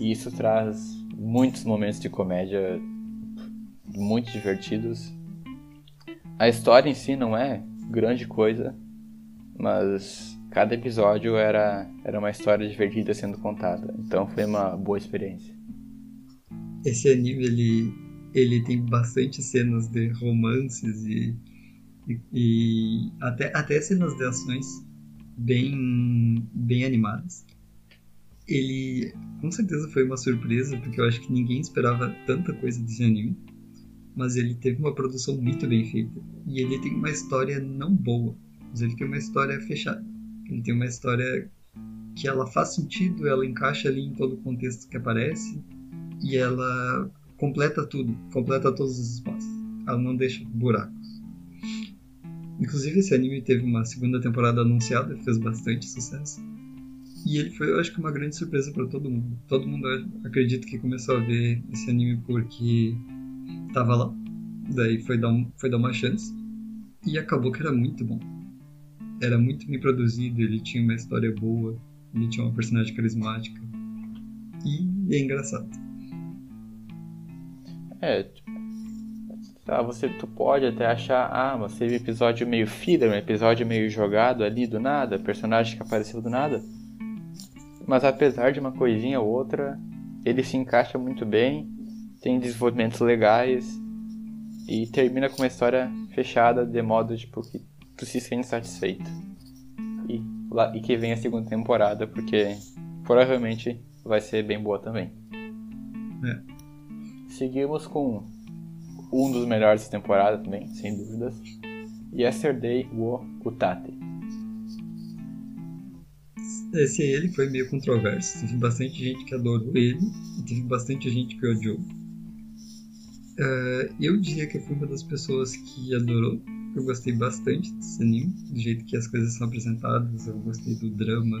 E isso traz muitos momentos de comédia muito divertidos. A história em si não é grande coisa, mas cada episódio era, era uma história divertida sendo contada. Então foi uma boa experiência. Esse anime ele, ele tem bastante cenas de romances e e, até, até cenas de ações bem, bem animadas. Ele com certeza foi uma surpresa, porque eu acho que ninguém esperava tanta coisa desse anime. Mas ele teve uma produção muito bem feita. E ele tem uma história não boa, mas ele tem uma história fechada. Ele tem uma história que ela faz sentido, ela encaixa ali em todo o contexto que aparece e ela completa tudo, completa todos os espaços. Ela não deixa buraco. Inclusive, esse anime teve uma segunda temporada anunciada, fez bastante sucesso. E ele foi, eu acho que, uma grande surpresa para todo mundo. Todo mundo acredita que começou a ver esse anime porque tava lá. Daí foi dar, um, foi dar uma chance. E acabou que era muito bom. Era muito bem produzido, ele tinha uma história boa, ele tinha uma personagem carismática. E é engraçado. É, tipo, tá, você tu pode até achar, ah, mas teve episódio meio filler, um episódio meio jogado ali do nada, personagem que apareceu do nada. Mas apesar de uma coisinha ou outra, ele se encaixa muito bem, tem desenvolvimentos legais e termina com uma história fechada de modo tipo que tu se sente satisfeito. E, lá, e que vem a segunda temporada, porque provavelmente vai ser bem boa também. É. Seguimos com um dos melhores da temporada também, sem dúvidas. Yesterday wo Utate. Esse aí ele foi meio controverso. Teve bastante gente que adorou ele e teve bastante gente que odiou. Uh, eu diria que eu fui uma das pessoas que adorou. Eu gostei bastante desse anime, do jeito que as coisas são apresentadas. Eu gostei do drama.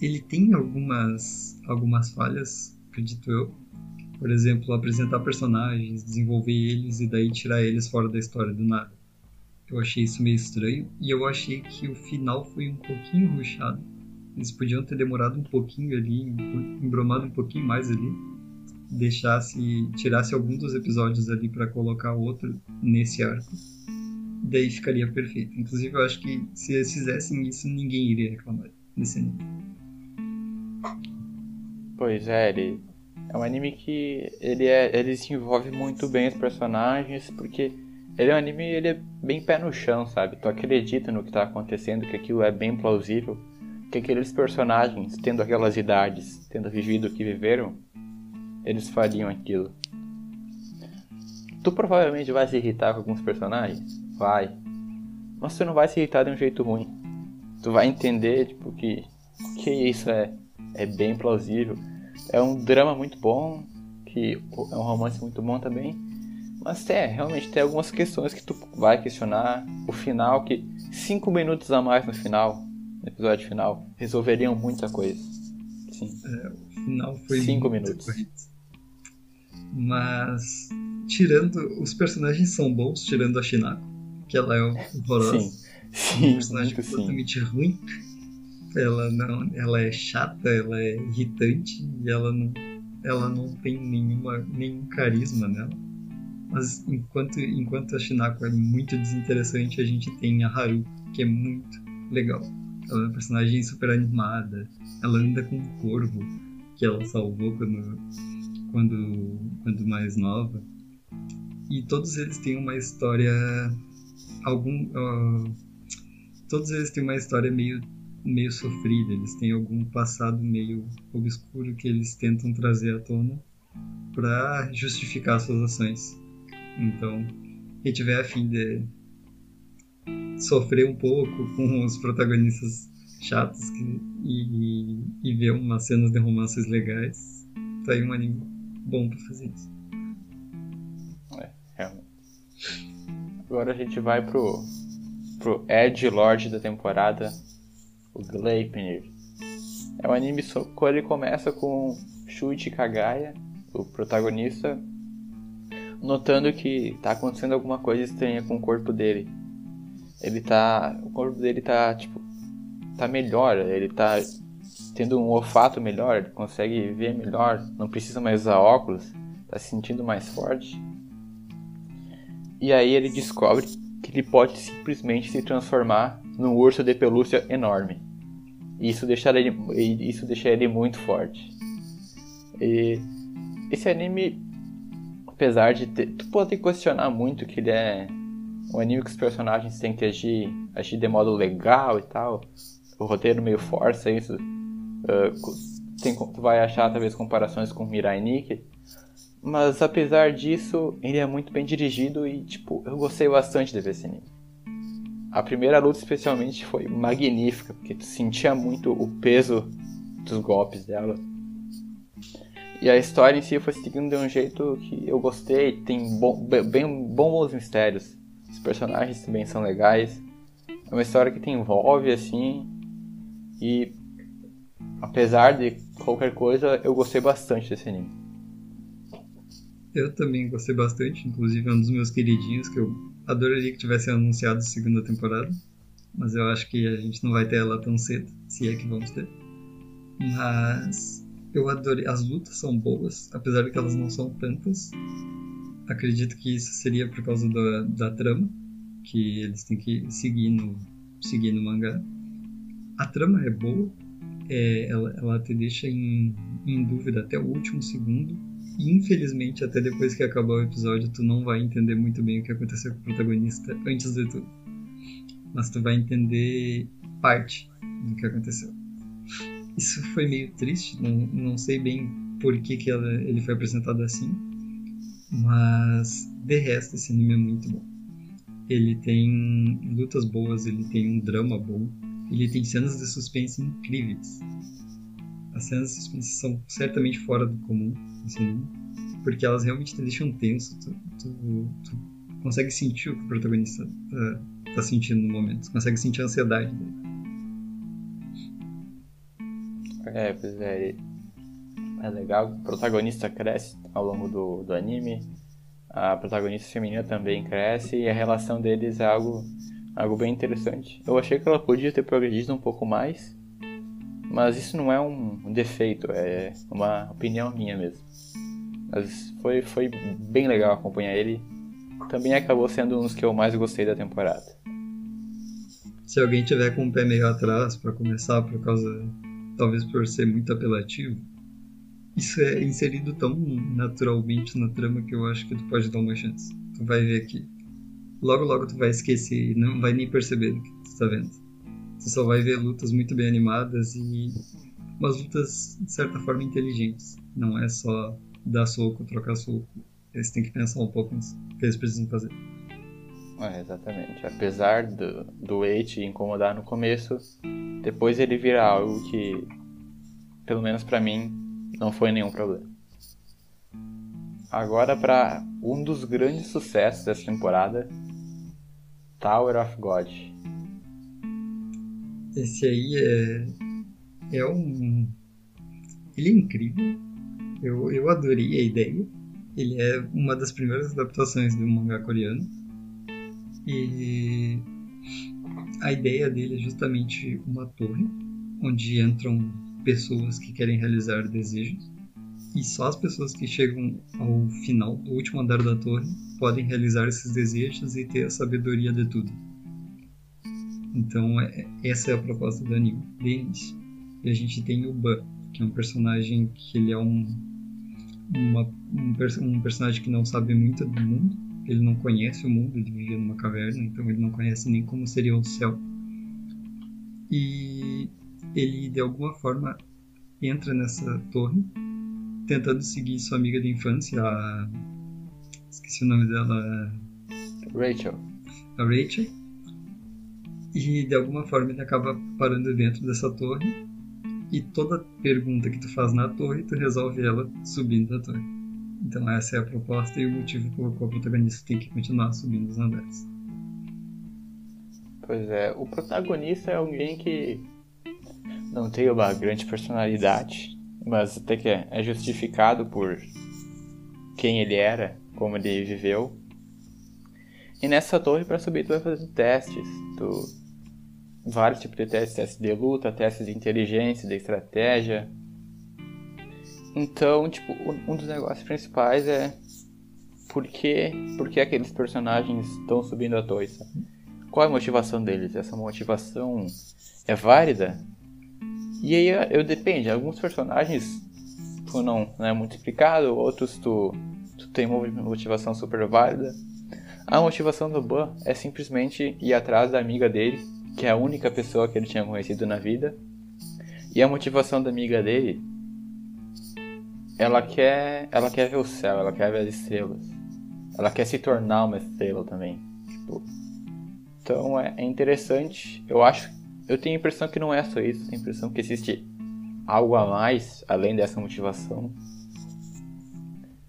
Ele tem algumas, algumas falhas, acredito eu. Por exemplo, apresentar personagens, desenvolver eles e daí tirar eles fora da história do nada. Eu achei isso meio estranho e eu achei que o final foi um pouquinho ruchado. Eles podiam ter demorado um pouquinho ali, embromado um pouquinho mais ali deixasse, tirasse algum dos episódios ali para colocar outro nesse arco, daí ficaria perfeito. Inclusive, eu acho que se eles fizessem isso, ninguém iria reclamar desse anime. Pois é, ele é um anime que ele é, ele desenvolve muito bem os personagens, porque ele é um anime, ele é bem pé no chão, sabe? Tu acredita no que tá acontecendo, que aquilo é bem plausível, que aqueles personagens, tendo aquelas idades, tendo vivido o que viveram, eles fariam aquilo. Tu provavelmente vai se irritar com alguns personagens? Vai. Mas tu não vai se irritar de um jeito ruim. Tu vai entender, tipo, que, que isso é, é bem plausível. É um drama muito bom, que é um romance muito bom também. Mas é, realmente tem algumas questões que tu vai questionar. O final, que cinco minutos a mais no final, no episódio final, resolveriam muita coisa. Sim. É, o final foi cinco minutos. Coisa. Mas, tirando. Os personagens são bons, tirando a Shinako, que ela é horrorosa. Sim, sim. Um personagem completamente sim. ruim. Ela não. Ela é chata, ela é irritante e ela não. Ela não tem nenhuma, nenhum carisma nela. Mas enquanto, enquanto a Shinako é muito desinteressante, a gente tem a Haru, que é muito legal. Ela é uma personagem super animada. Ela anda com um corvo que ela salvou quando quando, quando mais nova. E todos eles têm uma história. Algum. Uh, todos eles têm uma história meio, meio sofrida, eles têm algum passado meio obscuro que eles tentam trazer à tona para justificar suas ações. Então, quem tiver a fim de sofrer um pouco com os protagonistas chatos que, e, e ver umas cenas de romances legais, tá aí um anime bom para fazer isso. É, realmente. Agora a gente vai pro, pro Edge Lord da temporada, o Gleipnir. É um anime que ele começa com Shuichi Kagaya, o protagonista, notando que tá acontecendo alguma coisa estranha com o corpo dele. Ele tá. O corpo dele tá, tipo. tá melhor, ele tá tendo um olfato melhor, consegue ver melhor, não precisa mais usar óculos, está se sentindo mais forte. E aí ele descobre que ele pode simplesmente se transformar num urso de pelúcia enorme. Isso deixa ele, isso deixa ele muito forte. E esse anime, apesar de ter, tu pode questionar muito que ele é um anime que os personagens têm que agir, agir de modo legal e tal. O roteiro meio força isso Uh, tem, tu vai achar talvez comparações com Mirai Nikki. Mas apesar disso, ele é muito bem dirigido e tipo, eu gostei bastante de ver esse anime. A primeira luta especialmente foi magnífica, porque tu sentia muito o peso dos golpes dela. E a história em si foi seguindo de um jeito que eu gostei, tem bom, bem bons mistérios. Os personagens também são legais. É uma história que te envolve assim. E apesar de qualquer coisa, eu gostei bastante desse anime. Eu também gostei bastante, inclusive é um dos meus queridinhos que eu adoraria que tivesse anunciado a segunda temporada, mas eu acho que a gente não vai ter ela tão cedo, se é que vamos ter. Mas eu adorei. As lutas são boas, apesar de que elas não são tantas. Acredito que isso seria por causa da, da trama, que eles têm que seguir no, seguir no mangá. A trama é boa, é, ela, ela te deixa em, em dúvida até o último segundo. Infelizmente, até depois que acabar o episódio, tu não vai entender muito bem o que aconteceu com o protagonista antes de tudo. Mas tu vai entender parte do que aconteceu. Isso foi meio triste, não, não sei bem por que, que ela, ele foi apresentado assim, mas de resto esse anime é muito bom. Ele tem lutas boas, ele tem um drama bom, ele tem cenas de suspense incríveis. As cenas de suspense são certamente fora do comum, assim, porque elas realmente te deixam tenso. Tu, tu, tu consegue sentir o que o protagonista tá, tá sentindo no momento, tu consegue sentir a ansiedade dele. É, pois é. É legal, o protagonista cresce ao longo do, do anime, a protagonista feminina também cresce e a relação deles é algo, algo bem interessante. Eu achei que ela podia ter progredido um pouco mais, mas isso não é um defeito, é uma opinião minha mesmo. Mas foi, foi bem legal acompanhar ele. Também acabou sendo um dos que eu mais gostei da temporada. Se alguém tiver com o pé meio atrás para começar por causa talvez por ser muito apelativo, isso é inserido tão naturalmente na trama que eu acho que tu pode dar uma chance. Tu vai ver que logo logo tu vai esquecer e não vai nem perceber o que tu tá vendo. Tu só vai ver lutas muito bem animadas e umas lutas de certa forma inteligentes. Não é só dar soco, trocar soco. Eles têm que pensar um pouco nisso, o que eles precisam fazer. É, exatamente. Apesar do, do Eight incomodar no começo, depois ele vira algo que, pelo menos para mim, não foi nenhum problema. Agora para um dos grandes sucessos dessa temporada, Tower of God. Esse aí é é um ele é incrível. Eu, eu adorei a ideia. Ele é uma das primeiras adaptações do mangá coreano. E a ideia dele é justamente uma torre onde entram pessoas que querem realizar desejos e só as pessoas que chegam ao final do último andar da torre podem realizar esses desejos e ter a sabedoria de tudo. Então é, essa é a proposta do anime, de início. E a gente tem o Ban, que é um personagem que ele é um, uma, um, um personagem que não sabe muito do mundo, ele não conhece o mundo, ele vive numa caverna, então ele não conhece nem como seria o céu. E ele, de alguma forma, entra nessa torre, tentando seguir sua amiga de infância, a... esqueci o nome dela. Rachel. A Rachel. E de alguma forma ele acaba parando dentro dessa torre. E toda pergunta que tu faz na torre, tu resolve ela subindo da torre. Então essa é a proposta e o motivo pelo qual o protagonista tem que continuar subindo os andares. Pois é, o protagonista é alguém que não tem uma grande personalidade, mas até que é justificado por quem ele era, como ele viveu. E nessa torre para subir tu vai fazendo testes, tu vários tipos de testes, testes de luta, testes de inteligência, de estratégia, então, tipo, um dos negócios principais é por que, por que aqueles personagens estão subindo a torre, Qual é a motivação deles? Essa motivação é válida? E aí eu depende, alguns personagens tu não, não é muito explicado, outros tu, tu tem uma motivação super válida. A motivação do Ban é simplesmente ir atrás da amiga dele, que é a única pessoa que ele tinha conhecido na vida. E a motivação da amiga dele ela quer, ela quer ver o céu, ela quer ver as estrelas. Ela quer se tornar uma estrela também. Tipo, então é, é interessante. Eu acho, eu tenho a impressão que não é só isso. Tenho a impressão que existe algo a mais além dessa motivação.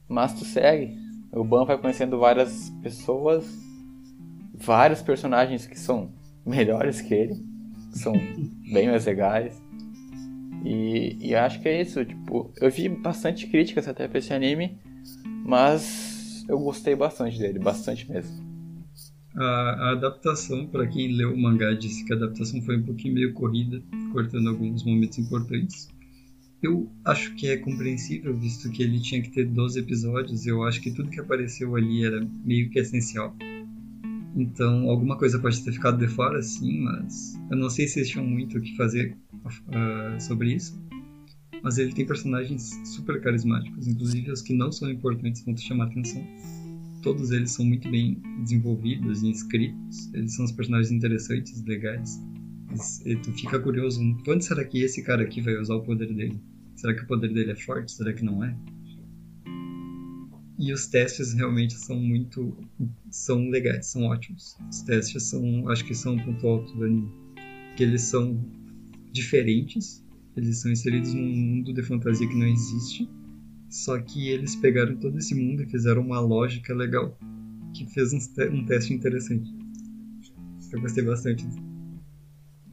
Mas tu segue. O Ban vai conhecendo várias pessoas, vários personagens que são melhores que ele, que são bem mais legais. E, e acho que é isso, tipo, eu vi bastante críticas até pra esse anime, mas eu gostei bastante dele, bastante mesmo. A, a adaptação, para quem leu o mangá, disse que a adaptação foi um pouquinho meio corrida, cortando alguns momentos importantes. Eu acho que é compreensível, visto que ele tinha que ter 12 episódios. Eu acho que tudo que apareceu ali era meio que essencial. Então, alguma coisa pode ter ficado de fora, sim, mas eu não sei se eles tinham muito o que fazer uh, sobre isso. Mas ele tem personagens super carismáticos, inclusive os que não são importantes vão te chamar atenção. Todos eles são muito bem desenvolvidos e escritos. Eles são os personagens interessantes, legais. E tu fica curioso, quando será que esse cara aqui vai usar o poder dele? Será que o poder dele é forte? Será que não é? E os testes realmente são muito. são legais, são ótimos. Os testes são. acho que são um ponto alto do anime. Que eles são diferentes, eles são inseridos num mundo de fantasia que não existe. Só que eles pegaram todo esse mundo e fizeram uma lógica legal. Que fez um, te um teste interessante. Eu gostei bastante.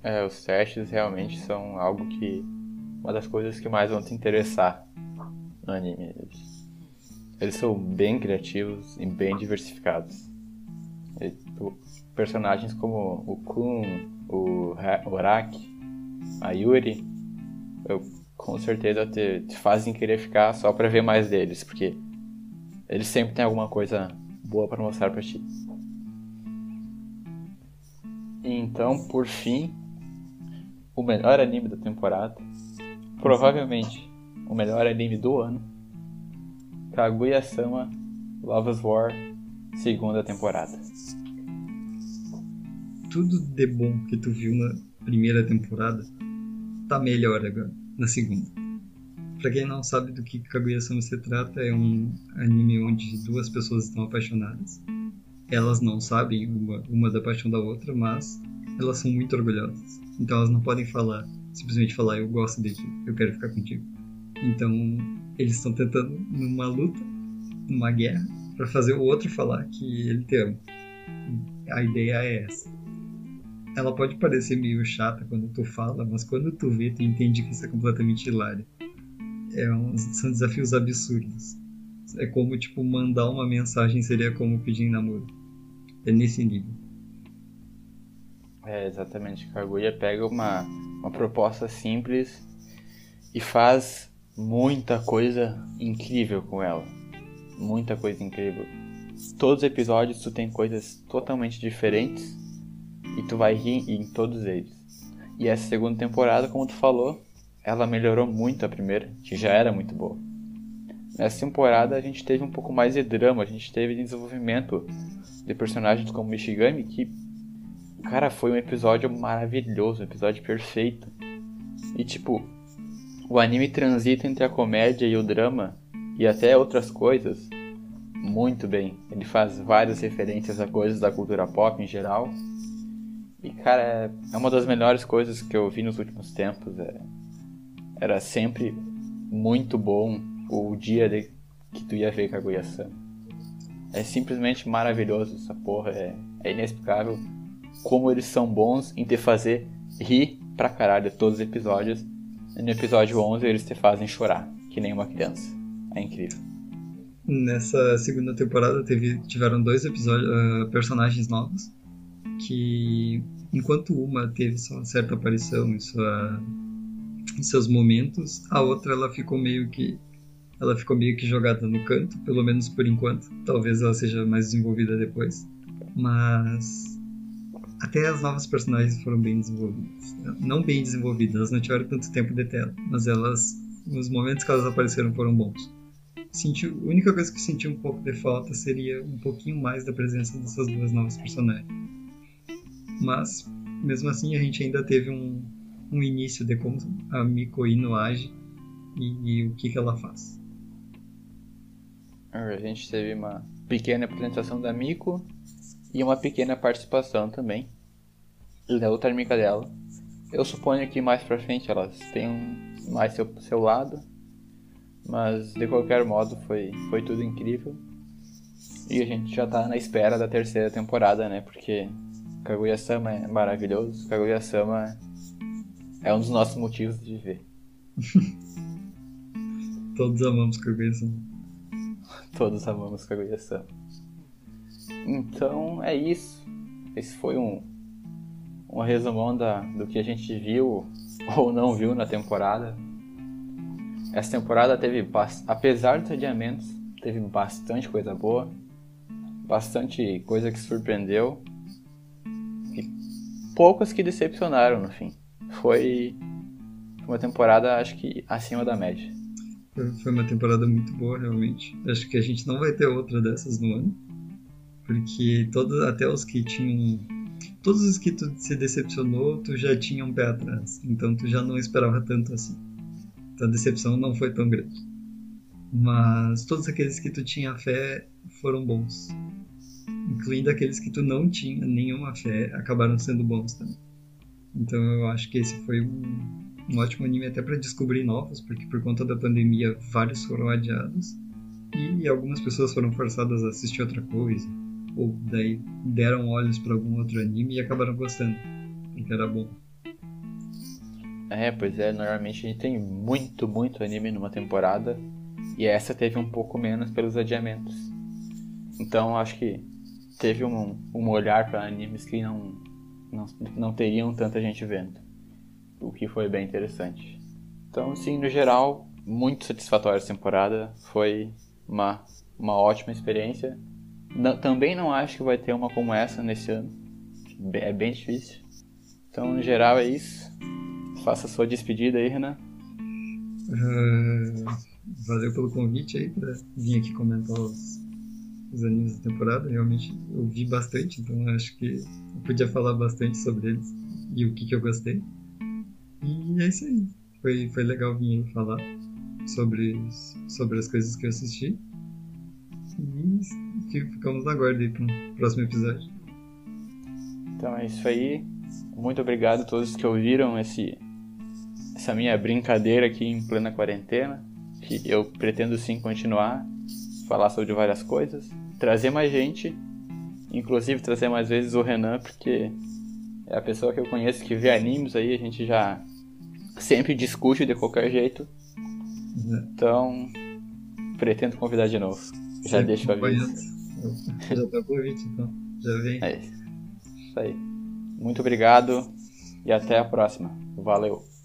É, os testes realmente são algo que. Uma das coisas que mais vão te interessar no anime. Eles, eles são bem criativos e bem diversificados. E, tipo, personagens como o Kun, o Oraki, a Yuri, eu, com certeza te, te fazem querer ficar só pra ver mais deles, porque eles sempre têm alguma coisa boa para mostrar pra ti. Então, por fim, o melhor anime da temporada, provavelmente o melhor anime do ano, Kaguya-sama Love's War, segunda temporada. Tudo de bom que tu viu na primeira temporada tá melhor agora, na segunda. Pra quem não sabe do que Kaguya-sama se trata, é um anime onde duas pessoas estão apaixonadas. Elas não sabem uma, uma da paixão da outra, mas elas são muito orgulhosas. Então elas não podem falar, simplesmente falar eu gosto de ti, eu quero ficar contigo. Então eles estão tentando numa luta, numa guerra, para fazer o outro falar que ele te ama. A ideia é essa. Ela pode parecer meio chata quando tu fala, mas quando tu vê, tu entende que isso é completamente hilário. É um, são desafios absurdos. É como, tipo, mandar uma mensagem seria como pedir namoro. É nesse nível. É, exatamente. Kaguya pega uma, uma proposta simples e faz muita coisa incrível com ela. Muita coisa incrível. Todos os episódios tu tem coisas totalmente diferentes e tu vai rir em todos eles. E essa segunda temporada, como tu falou, ela melhorou muito a primeira, que já era muito boa. Nessa temporada a gente teve um pouco mais de drama, a gente teve desenvolvimento de personagens como Michigami que Cara, foi um episódio maravilhoso, um episódio perfeito. E tipo, o anime transita entre a comédia e o drama e até outras coisas muito bem. Ele faz várias referências a coisas da cultura pop em geral. E cara, é, uma das melhores coisas que eu vi nos últimos tempos. É... Era sempre muito bom o dia de... que tu ia ver Kaguya-sama. É simplesmente maravilhoso essa porra, é, é inexplicável como eles são bons em te fazer rir pra caralho todos os episódios. E no episódio 11 eles te fazem chorar, que nem uma criança. É incrível. Nessa segunda temporada teve, tiveram dois episódios, uh, personagens novos que enquanto uma teve sua certa aparição em, sua, em seus momentos, a outra ela ficou meio que ela ficou meio que jogada no canto, pelo menos por enquanto. Talvez ela seja mais desenvolvida depois. Mas até as novas personagens foram bem desenvolvidas. Não bem desenvolvidas, elas não tiveram tanto tempo de tela, mas elas, nos momentos que elas apareceram, foram bons. Senti, a única coisa que senti um pouco de falta seria um pouquinho mais da presença dessas duas novas personagens. Mas, mesmo assim, a gente ainda teve um, um início de como a Miko Ino age e, e o que, que ela faz. A gente teve uma pequena apresentação da Miko e uma pequena participação também da outra amiga dela. Eu suponho que mais pra frente elas tenham mais seu, seu lado, mas de qualquer modo foi, foi tudo incrível. E a gente já tá na espera da terceira temporada, né? Porque Kaguya-sama é maravilhoso, Kaguya-sama é um dos nossos motivos de viver. Todos amamos Kaguya-sama. Todos amamos Kaguya-sama. Então é isso. Esse foi um, um resumão da, do que a gente viu ou não viu na temporada. essa temporada teve, apesar dos adiamentos, teve bastante coisa boa, bastante coisa que surpreendeu e poucas que decepcionaram no fim. Foi uma temporada, acho que acima da média. Foi uma temporada muito boa, realmente. Acho que a gente não vai ter outra dessas no ano. Porque todos, até os que tinham. Todos os que tu se decepcionou, tu já tinha um pé atrás. Então tu já não esperava tanto assim. Então a decepção não foi tão grande. Mas todos aqueles que tu tinha fé foram bons. Incluindo aqueles que tu não tinha nenhuma fé, acabaram sendo bons também. Então eu acho que esse foi um, um ótimo anime até para descobrir novos, porque por conta da pandemia vários foram adiados e algumas pessoas foram forçadas a assistir outra coisa, ou daí deram olhos para algum outro anime e acabaram gostando, porque era bom. É, pois é, normalmente a gente tem muito, muito anime numa temporada e essa teve um pouco menos pelos adiamentos. Então acho que teve um, um olhar para animes que não, não, não teriam tanta gente vendo o que foi bem interessante. Então, sim, no geral, muito satisfatória essa temporada. Foi uma, uma ótima experiência. Não, também não acho que vai ter uma como essa nesse ano. É bem difícil. Então, no geral, é isso. Faça a sua despedida aí, Renan. Uh, valeu pelo convite aí para vir aqui comentar os, os animes da temporada. Realmente eu vi bastante, então acho que eu podia falar bastante sobre eles e o que, que eu gostei. E é isso aí. Foi, foi legal vir falar sobre, sobre as coisas que eu assisti. E ficamos na guarda aí pro próximo episódio. Então é isso aí. Muito obrigado a todos que ouviram esse, essa minha brincadeira aqui em plena quarentena. Que eu pretendo sim continuar, falar sobre várias coisas, trazer mais gente, inclusive trazer mais vezes o Renan, porque é a pessoa que eu conheço que vê animes aí, a gente já sempre discute de qualquer jeito. Uhum. Então, pretendo convidar de novo. Já deixo o aviso. Já tá convite, então. Já vem. É isso aí. Muito obrigado e até a próxima. Valeu.